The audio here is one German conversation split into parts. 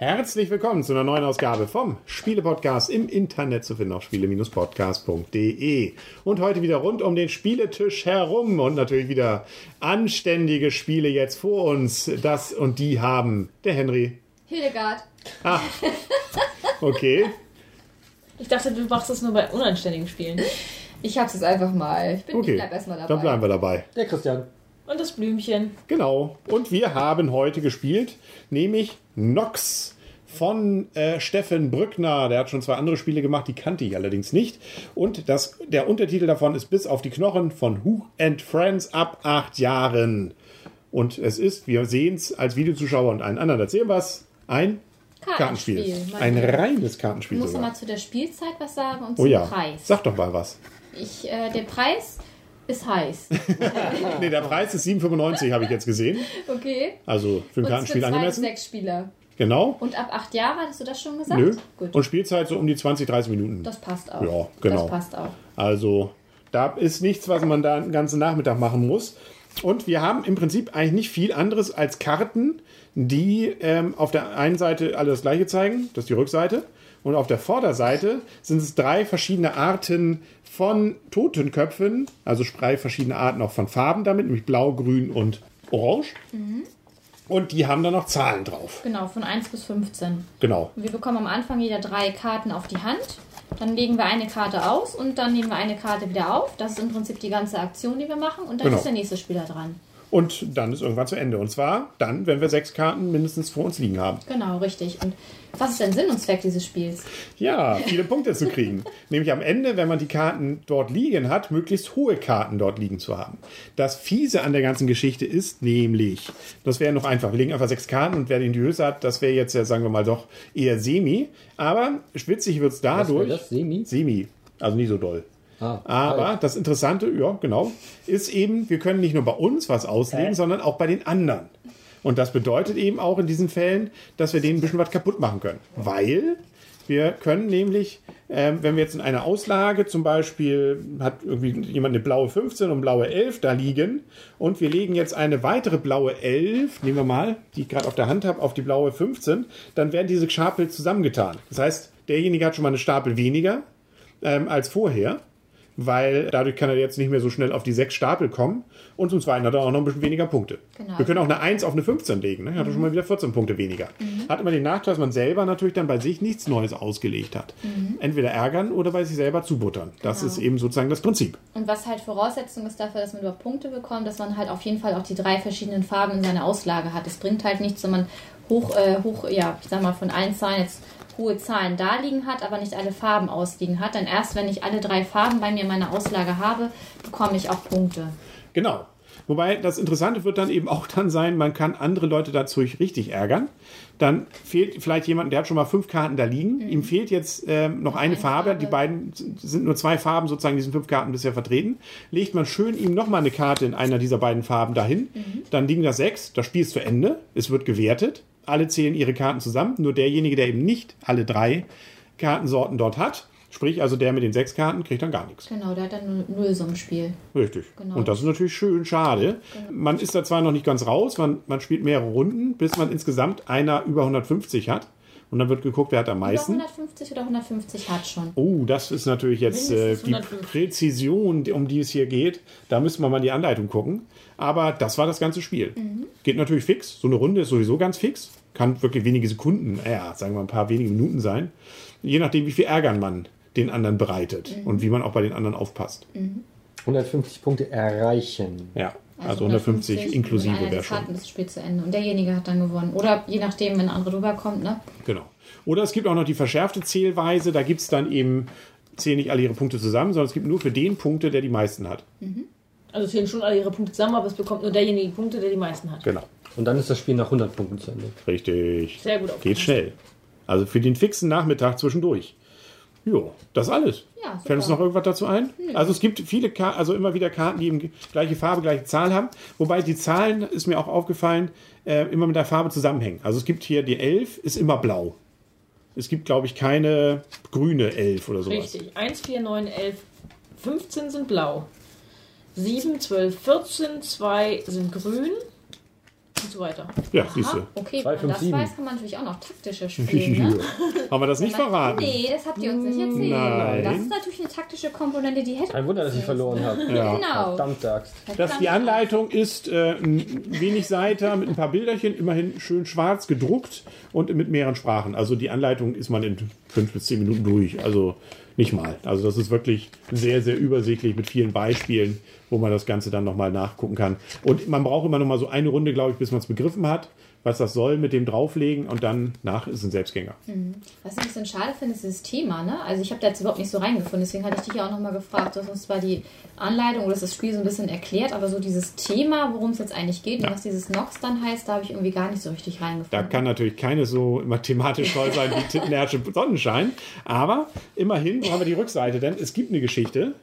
Herzlich willkommen zu einer neuen Ausgabe vom Spiele-Podcast im Internet zu finden auf spiele-podcast.de. Und heute wieder rund um den Spieletisch herum und natürlich wieder anständige Spiele jetzt vor uns. Das und die haben der Henry. Hildegard. Ah, okay. Ich dachte, du machst das nur bei unanständigen Spielen. Ich hab's jetzt einfach mal. Ich bin Okay, ich bleib erstmal dabei. dann bleiben wir dabei. Der Christian. Und das Blümchen. Genau. Und wir haben heute gespielt, nämlich Nox von äh, Steffen Brückner. Der hat schon zwei andere Spiele gemacht, die kannte ich allerdings nicht. Und das, der Untertitel davon ist Bis auf die Knochen von Who and Friends ab acht Jahren. Und es ist, wir sehen es als Videozuschauer und einen anderen erzählen was, ein Kartenspiel. Kartenspiel. Ein reines Ich Kartenspiel muss noch sogar. mal zu der Spielzeit was sagen und Oh zum ja, Preis. sag doch mal was. Ich, äh, der Preis ist heiß. Nee, der Preis ist 7,95 habe ich jetzt gesehen. Okay. Also für ein Und Kartenspiel für zwei angemessen. sechs Spieler. Genau. Und ab acht Jahre, hattest du das schon gesagt? Nö. Gut. Und Spielzeit so um die 20, 30 Minuten. das passt auch. Ja, genau. Das passt auch. Also da ist nichts, was man da den ganzen Nachmittag machen muss. Und wir haben im Prinzip eigentlich nicht viel anderes als Karten, die ähm, auf der einen Seite alle das gleiche zeigen, das ist die Rückseite. Und auf der Vorderseite sind es drei verschiedene Arten von Totenköpfen, also drei verschiedene Arten auch von Farben damit, nämlich blau, grün und orange. Und die haben dann noch Zahlen drauf. Genau, von 1 bis 15. Genau. Wir bekommen am Anfang jeder drei Karten auf die Hand. Dann legen wir eine Karte aus und dann nehmen wir eine Karte wieder auf. Das ist im Prinzip die ganze Aktion, die wir machen. Und dann Genau. ist der nächste Spieler dran. Und dann ist irgendwann zu Ende. Und zwar dann, wenn wir sechs Karten mindestens vor uns liegen haben. Genau, richtig. Und was ist denn Sinn und Zweck dieses Spiels? Ja, viele Punkte zu kriegen. Nämlich am Ende, wenn man die Karten dort liegen hat, möglichst hohe Karten dort liegen zu haben. Das Fiese an der ganzen Geschichte ist nämlich, das wäre noch einfach, wir legen einfach sechs Karten und wer den die Höchste hat, das wäre jetzt ja, sagen wir mal, doch eher semi. Aber schwitzig wird es Was dadurch. wär das? Semi? Semi. Also nicht so doll. Ah, Aber das Interessante, ja, genau, ist eben, wir können nicht nur bei uns was auslegen, sondern auch bei den anderen. Und das bedeutet eben auch in diesen Fällen, dass wir denen ein bisschen was kaputt machen können. Weil wir können nämlich, ähm, wenn wir jetzt in einer Auslage zum Beispiel, hat irgendwie jemand eine blaue 15 und blaue 11 da liegen und wir legen jetzt eine weitere blaue 11, nehmen wir mal, die ich gerade auf der Hand habe, auf die blaue 15, dann werden diese Stapel zusammengetan. Das heißt, derjenige hat schon mal eine Stapel weniger ähm, als vorher weil dadurch kann er jetzt nicht mehr so schnell auf die sechs Stapel kommen. Und zum Zweiten hat er auch noch ein bisschen weniger Punkte. Genau. Wir können auch eine 1 auf eine 15 legen. Ne? Hat er schon mal wieder 14 Punkte weniger. Hat immer den Nachteil, dass man selber natürlich dann bei sich nichts Neues ausgelegt hat. Entweder ärgern oder bei sich selber zubuttern. Das Genau. ist eben sozusagen das Prinzip. Und was halt Voraussetzung ist dafür, dass man überhaupt Punkte bekommt, dass man halt auf jeden Fall auch die drei verschiedenen Farben in seiner Auslage hat. Es bringt halt nichts, wenn man hoch, äh, hoch, ja, ich sag mal, von allen Zahlen jetzt hohe Zahlen da liegen hat, aber nicht alle Farben ausliegen hat. Denn erst wenn ich alle drei Farben bei mir in meiner Auslage habe, bekomme ich auch Punkte. Genau. Wobei das Interessante wird dann eben auch dann sein, man kann andere Leute dazu richtig ärgern. Dann fehlt vielleicht jemand, der hat schon mal fünf Karten da liegen. Ihm fehlt jetzt ähm, noch eine Eine Farbe. Farbe. Die beiden sind nur zwei Farben sozusagen diesen fünf Karten bisher vertreten. Legt man schön ihm nochmal eine Karte in einer dieser beiden Farben dahin. Dann liegen da sechs. Das Spiel ist zu Ende. Es wird gewertet. Alle zählen ihre Karten zusammen. Nur derjenige, der eben nicht alle drei Kartensorten dort hat, sprich also der mit den sechs Karten, kriegt dann gar nichts. Genau, der hat dann nur Nullsummenspiel. Richtig. Genau. Und das ist natürlich schön schade. Man ist da zwar noch nicht ganz raus, man, man spielt mehrere Runden, bis man insgesamt einer über 150 hat. Und dann wird geguckt, wer hat am Über meisten. 150 oder 150 hat schon. Oh, das ist natürlich jetzt äh, die 150. Präzision, um die es hier geht. Da müssen wir mal die Anleitung gucken. Aber das war das ganze Spiel. Geht natürlich fix. So eine Runde ist sowieso ganz fix. Kann wirklich wenige Sekunden, ja, sagen wir ein paar wenige Minuten sein. Je nachdem, wie viel Ärgern man den anderen bereitet und wie man auch bei den anderen aufpasst. 150 Punkte erreichen. Ja, also, 150 inklusive wäre schon. Karten bis das Spiel zu Ende. Und derjenige hat dann gewonnen. Oder je nachdem, wenn ein anderer rüberkommt, ne? Genau. Oder es gibt auch noch die verschärfte Zählweise. Da gibt es dann eben, zählen nicht alle ihre Punkte zusammen, sondern es gibt nur für den Punkte, der die meisten hat. Also zählen schon alle ihre Punkte zusammen, aber es bekommt nur derjenige Punkte, der die meisten hat. Genau. Und dann ist das Spiel nach 100 Punkten zu Ende. Richtig. Sehr gut aufgepasst. Geht schnell. Also für den fixen Nachmittag zwischendurch. Jo, das alles. Ja, super. Fällt uns noch irgendwas dazu ein? Also es gibt viele Karten, also immer wieder Karten, die eben gleiche Farbe, gleiche Zahl haben. Wobei die Zahlen, ist mir auch aufgefallen, äh, immer mit der Farbe zusammenhängen. Also es gibt hier die 11, ist immer blau. Es gibt, glaube ich, keine grüne 11 oder sowas. Richtig. 1, 4, 9, 11, 15 sind blau. 7, 12, 14, 2 sind grün. Und so weiter. Ja, siehst du. Okay, Zwei, man das fünf, sieben. weiß, kann man natürlich auch noch taktische spielen. Ne? Haben wir das nicht verraten? Nee, das habt ihr uns nicht erzählt. Nein. Das ist natürlich eine taktische Komponente, die hätte Ein Wunder, dass ich verloren habe. Ja. Genau. Axt. Das, die Anleitung ist äh, ein wenig Seiter mit ein paar Bilderchen, immerhin schön schwarz gedruckt und mit mehreren Sprachen. Also die Anleitung ist man in fünf bis zehn Minuten durch. Also nicht mal. Also das ist wirklich sehr, sehr übersichtlich mit vielen Beispielen, wo man das Ganze dann nochmal nachgucken kann. Und man braucht immer noch mal so eine Runde, glaube ich, bis man es begriffen hat, was das soll mit dem Drauflegen und dann nach ist es ein Selbstgänger. Was ich ein bisschen schade finde, ist das Thema. Ne? Also ich habe da jetzt überhaupt nicht so reingefunden, deswegen hatte ich dich ja auch nochmal gefragt. Du hast uns zwar die Anleitung oder das Spiel so ein bisschen erklärt, aber so dieses Thema, worum es jetzt eigentlich geht und was dieses Nox dann heißt, da habe ich irgendwie gar nicht so richtig Da reingefunden. kann natürlich keines so mathematisch toll sein wie Tittenherrsche Sonnenschein. Aber immerhin, haben wir die Rückseite denn? Es gibt eine Geschichte.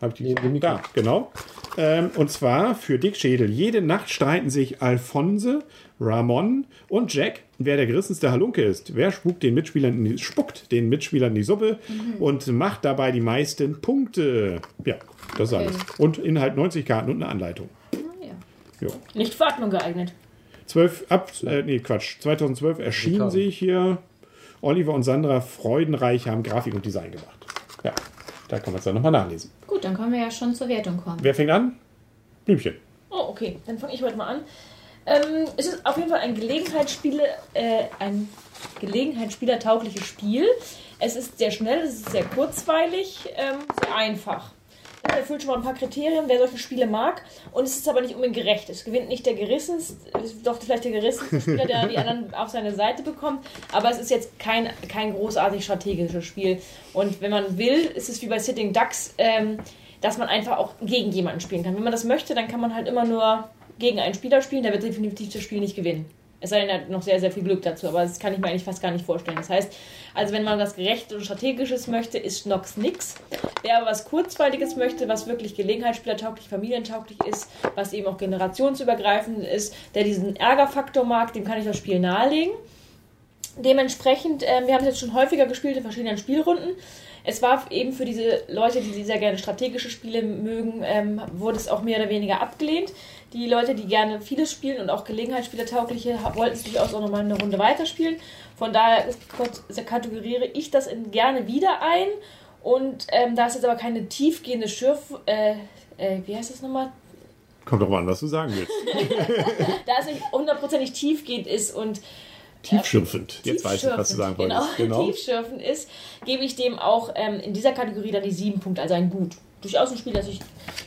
Hab ich die? Neben dem Mikro. Da, genau. Ähm, und zwar für Dick Schädel. Jede Nacht streiten sich Alphonse, Ramon und Jack, wer der gerissenste Halunke ist. Wer spuckt den Mitspielern in die, spuckt den Mitspielern in die Suppe und macht dabei die meisten Punkte. Ja, das ist alles. Und Inhalt 90 Karten und eine Anleitung. Ah, ja. Nicht für Atmung geeignet. 12 ab, äh, nee, Quatsch, 2012 erschien Karten. sie hier. Oliver und Sandra Freudenreich haben Grafik und Design gemacht. Ja, da kann man es dann nochmal nachlesen. Gut, dann können wir ja schon zur Wertung kommen. Wer fängt an? Blümchen. Oh, okay. Dann fange ich heute mal an. Ähm, es ist auf jeden Fall ein Gelegenheitsspiele, äh, ein Gelegenheitsspielertaugliches Spiel. Es ist sehr schnell, es ist sehr kurzweilig, ähm, sehr einfach. Es erfüllt schon mal ein paar Kriterien, wer solche Spiele mag. Und es ist aber nicht unbedingt gerecht. Es gewinnt nicht der gerissenste, doch vielleicht der gerissenste Spieler, der die anderen auf seine Seite bekommt. Aber es ist jetzt kein, kein großartig strategisches Spiel. Und wenn man will, ist es wie bei Sitting Ducks, ähm, dass man einfach auch gegen jemanden spielen kann. Wenn man das möchte, dann kann man halt immer nur gegen einen Spieler spielen, der wird definitiv das Spiel nicht gewinnen. Es sei denn, er hat noch sehr, sehr viel Glück dazu, aber das kann ich mir eigentlich fast gar nicht vorstellen. Das heißt, also wenn man was Gerechtes und Strategisches möchte, ist Nox nix. Wer aber was Kurzweiliges möchte, was wirklich gelegenheitsspielertauglich, familientauglich ist, was eben auch generationsübergreifend ist, der diesen Ärgerfaktor mag, dem kann ich das Spiel nahelegen. Dementsprechend, ähm, wir haben es jetzt schon häufiger gespielt in verschiedenen Spielrunden. Es war eben für diese Leute, die sehr gerne strategische Spiele mögen, ähm, wurde es auch mehr oder weniger abgelehnt. Die Leute, die gerne vieles spielen und auch Gelegenheitsspielertaugliche, wollten es durchaus auch nochmal eine Runde weiterspielen. Von daher kategoriere ich das in gerne wieder ein. Und ähm, da es jetzt aber keine tiefgehende Schürf... Äh, äh, wie heißt das nochmal? Kommt doch mal an, was du sagen willst. Da es nicht hundertprozentig tiefgehend ist und Tiefschürfend. Jetzt weiß ich, was du sagen genau, wolltest. Genau. tiefschürfend ist, gebe ich dem auch ähm, in dieser Kategorie dann die sieben Punkte, also ein Gut. Durchaus ein Spiel, das ich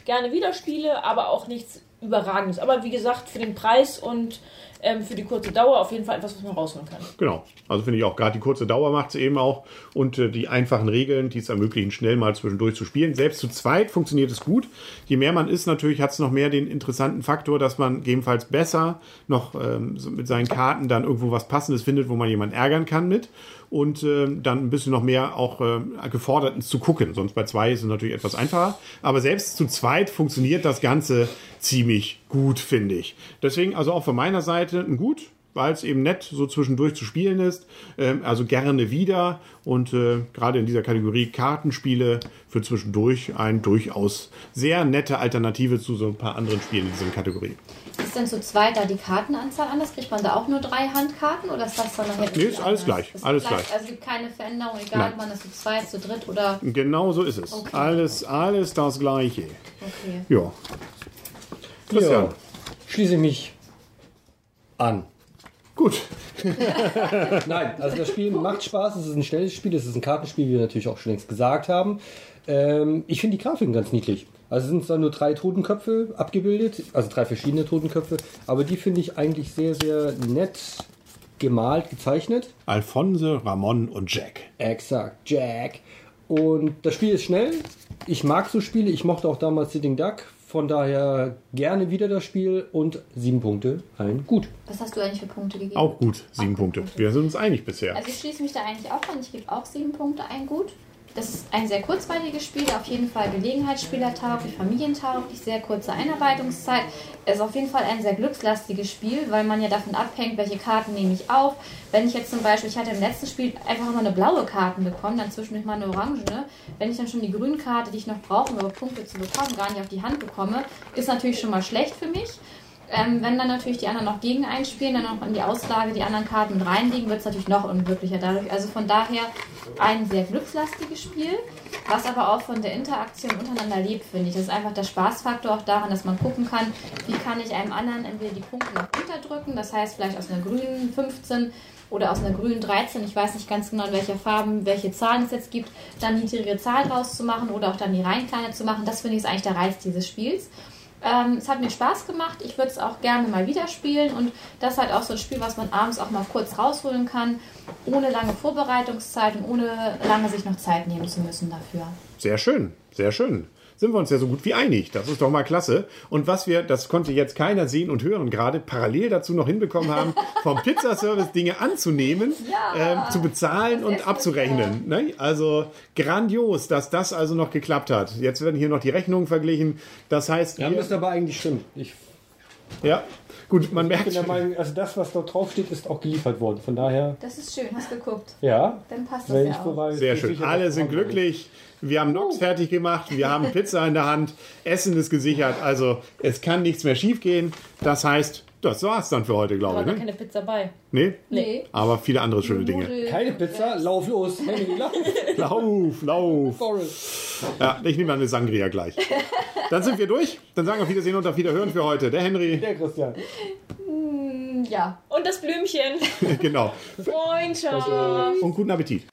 gerne wieder spiele, aber auch nichts Überragendes. Aber wie gesagt, für den Preis und ähm, für die kurze Dauer auf jeden Fall etwas, was man rausholen kann. Genau. Also finde ich auch, gerade die kurze Dauer macht es eben auch und äh, die einfachen Regeln, die es ermöglichen, schnell mal zwischendurch zu spielen. Selbst zu zweit funktioniert es gut. Je mehr man ist, natürlich hat es noch mehr den interessanten Faktor, dass man gegebenenfalls besser noch ähm, mit seinen Karten dann irgendwo was Passendes findet, wo man jemanden ärgern kann mit und ähm, dann ein bisschen noch mehr auch ähm, gefordert ist zu gucken. Sonst bei zwei ist es natürlich etwas einfacher. Aber selbst zu zweit funktioniert das Ganze ziemlich gut, finde ich. Deswegen also auch von meiner Seite ein Gut, weil es eben nett so zwischendurch zu spielen ist. Ähm, also gerne wieder und äh, gerade in dieser Kategorie Kartenspiele für zwischendurch ein durchaus sehr nette Alternative zu so ein paar anderen Spielen in dieser Kategorie. Ist denn zu zweit da die Kartenanzahl anders? Kriegt man da auch nur drei Handkarten oder ist das dann nachher Nee, ist alles gleich, Ist alles gleich. gleich. Also es gibt keine Veränderung, egal Nein. ob man das zu zweit, zu dritt oder. Genau so ist es. Okay. Alles, alles das Gleiche. Okay. Ja. Christian. Ja, schließe ich mich an. Gut. Nein, also das Spiel macht Spaß, es ist ein schnelles Spiel, es ist ein Kartenspiel, wie wir natürlich auch schon längst gesagt haben. Ähm, ich finde die Grafiken ganz niedlich. Also es sind zwar nur drei Totenköpfe abgebildet, also drei verschiedene Totenköpfe, aber die finde ich eigentlich sehr, sehr nett gemalt, gezeichnet. Alphonse, Ramon und Jack. Exakt, Jack. Und das Spiel ist schnell. Ich mag so Spiele. Ich mochte auch damals Sitting Duck. Von daher gerne wieder das Spiel und sieben Punkte. Ein gut. Was hast du eigentlich für Punkte gegeben? Auch gut, sieben Auch Punkte. Punkte. Wir sind uns einig bisher. Also ich schließe mich da eigentlich auch an. Ich gebe auch sieben Punkte, ein gut. Das ist ein sehr kurzweiliges Spiel, auf jeden Fall Gelegenheitsspielertauglich, familientauglich, sehr kurze Einarbeitungszeit. Es ist auf jeden Fall ein sehr glückslastiges Spiel, weil man ja davon abhängt, welche Karten nehme ich auf. Wenn ich jetzt zum Beispiel, ich hatte im letzten Spiel einfach nur eine blaue Karte bekommen, dann zwischendurch mal eine orange. Wenn ich dann schon die grüne Karte, die ich noch brauche, um Punkte zu bekommen, gar nicht auf die Hand bekomme, ist natürlich schon mal schlecht für mich. Ähm, wenn dann natürlich die anderen noch gegen einspielen, dann noch in die Auslage die anderen Karten reinlegen, wird es natürlich noch unglücklicher dadurch. Also von daher ein sehr glückslastiges Spiel, was aber auch von der Interaktion untereinander lebt, finde ich. Das ist einfach der Spaßfaktor auch daran, dass man gucken kann, wie kann ich einem anderen entweder die Punkte noch unterdrücken, das heißt vielleicht aus einer grünen 15 oder aus einer grünen 13, ich weiß nicht ganz genau, in welcher Farben, welche Zahlen es jetzt gibt, dann niedrige Zahl rauszumachen oder auch dann die rein kleine zu machen, das finde ich ist eigentlich der Reiz dieses Spiels. Ähm, es hat mir Spaß gemacht. Ich würde es auch gerne mal wieder spielen. Und das ist halt auch so ein Spiel, was man abends auch mal kurz rausholen kann, ohne lange Vorbereitungszeit und ohne lange sich noch Zeit nehmen zu müssen dafür. Sehr schön, sehr schön sind wir uns ja so gut wie einig. Das ist doch mal klasse. Und was wir, das konnte jetzt keiner sehen und hören, gerade parallel dazu noch hinbekommen haben, vom Pizzaservice Dinge anzunehmen, ja, äh, zu bezahlen und abzurechnen. Ne? Also grandios, dass das also noch geklappt hat. Jetzt werden hier noch die Rechnungen verglichen. Das heißt. Ja, müsste aber eigentlich stimmen. Ich ja, gut, man merkt. Ich bin der Meinung, also das, was dort draufsteht, ist auch geliefert worden. Von daher. Das ist schön, hast geguckt. Ja. Dann passt das ja auch. Sehr schön. Alle sind glücklich. Wir haben Nox fertig gemacht, wir haben Pizza in der Hand, Essen ist gesichert, also es kann nichts mehr schiefgehen. Das heißt, das war's dann für heute, glaube ich. Ne? keine Pizza bei. Nee? Nee. Aber viele andere schöne Dinge. Keine Pizza? Lauf los. lauf, lauf. Ja, ich nehme eine Sangria gleich. Dann sind wir durch. Dann sagen wir auf Wiedersehen und auf Wiederhören für heute. Der Henry. Der Christian. Mm, ja. Und das Blümchen. genau. Freundschaft. Und guten Appetit.